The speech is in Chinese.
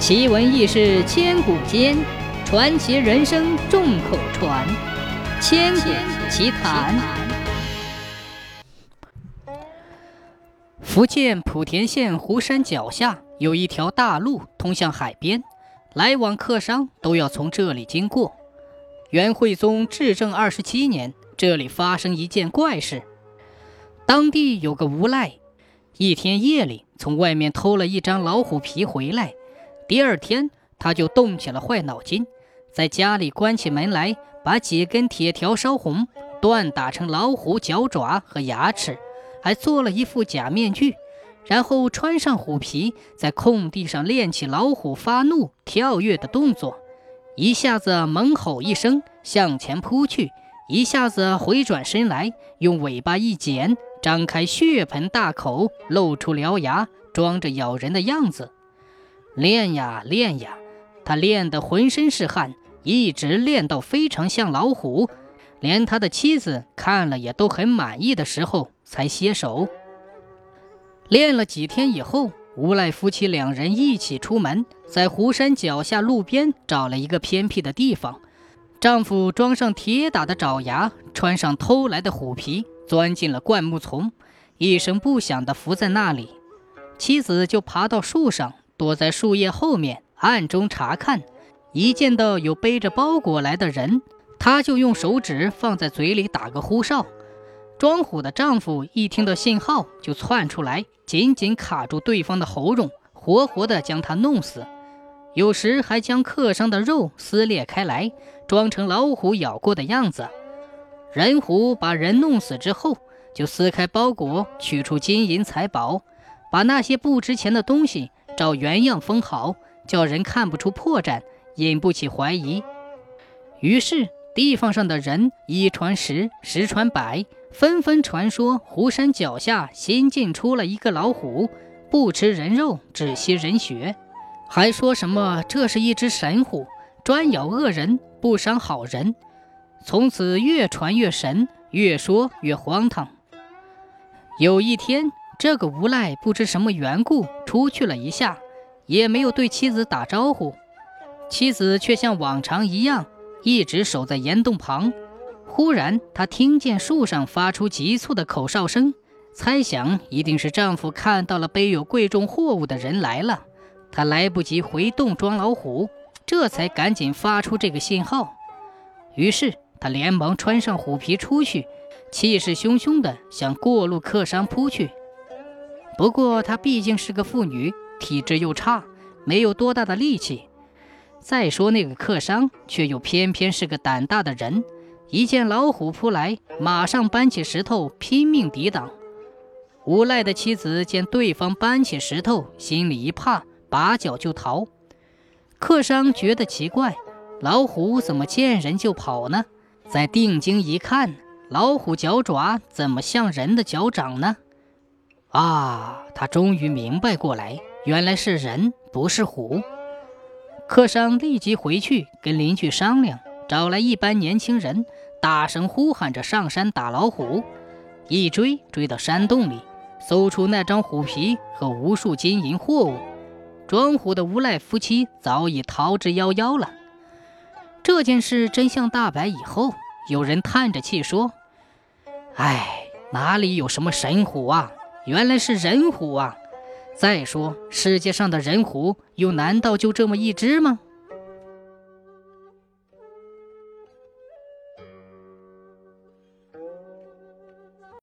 奇闻异事千古间，传奇人生众口传。千古奇谈。福建莆田县湖山脚下有一条大路通向海边，来往客商都要从这里经过。元惠宗至正二十七年，这里发生一件怪事。当地有个无赖，一天夜里从外面偷了一张老虎皮回来。第二天，他就动起了坏脑筋，在家里关起门来，把几根铁条烧红，锻打成老虎脚爪和牙齿，还做了一副假面具，然后穿上虎皮，在空地上练起老虎发怒、跳跃的动作，一下子猛吼一声向前扑去，一下子回转身来，用尾巴一剪，张开血盆大口，露出獠牙，装着咬人的样子。练呀练呀，他练得浑身是汗，一直练到非常像老虎，连他的妻子看了也都很满意的时候才歇手。练了几天以后，无赖夫妻两人一起出门，在湖山脚下路边找了一个偏僻的地方。丈夫装上铁打的爪牙，穿上偷来的虎皮，钻进了灌木丛，一声不响地伏在那里。妻子就爬到树上。躲在树叶后面，暗中查看。一见到有背着包裹来的人，他就用手指放在嘴里打个呼哨。装虎的丈夫一听到信号，就窜出来，紧紧卡住对方的喉咙，活活的将他弄死。有时还将客商的肉撕裂开来，装成老虎咬过的样子。人虎把人弄死之后，就撕开包裹，取出金银财宝，把那些不值钱的东西。照原样封好，叫人看不出破绽，引不起怀疑。于是地方上的人一传十，十传百，纷纷传说湖山脚下新进出了一个老虎，不吃人肉，只吸人血，还说什么这是一只神虎，专咬恶人，不伤好人。从此越传越神，越说越荒唐。有一天。这个无赖不知什么缘故出去了一下，也没有对妻子打招呼。妻子却像往常一样一直守在岩洞旁。忽然，她听见树上发出急促的口哨声，猜想一定是丈夫看到了背有贵重货物的人来了。她来不及回洞装老虎，这才赶紧发出这个信号。于是，她连忙穿上虎皮出去，气势汹汹地向过路客商扑去。不过她毕竟是个妇女，体质又差，没有多大的力气。再说那个客商，却又偏偏是个胆大的人，一见老虎扑来，马上搬起石头拼命抵挡。无赖的妻子见对方搬起石头，心里一怕，拔脚就逃。客商觉得奇怪，老虎怎么见人就跑呢？再定睛一看，老虎脚爪怎么像人的脚掌呢？啊！他终于明白过来，原来是人，不是虎。客商立即回去跟邻居商量，找来一班年轻人，大声呼喊着上山打老虎。一追追到山洞里，搜出那张虎皮和无数金银货物。装虎的无赖夫妻早已逃之夭夭了。这件事真相大白以后，有人叹着气说：“哎，哪里有什么神虎啊？”原来是人虎啊！再说，世界上的人虎又难道就这么一只吗？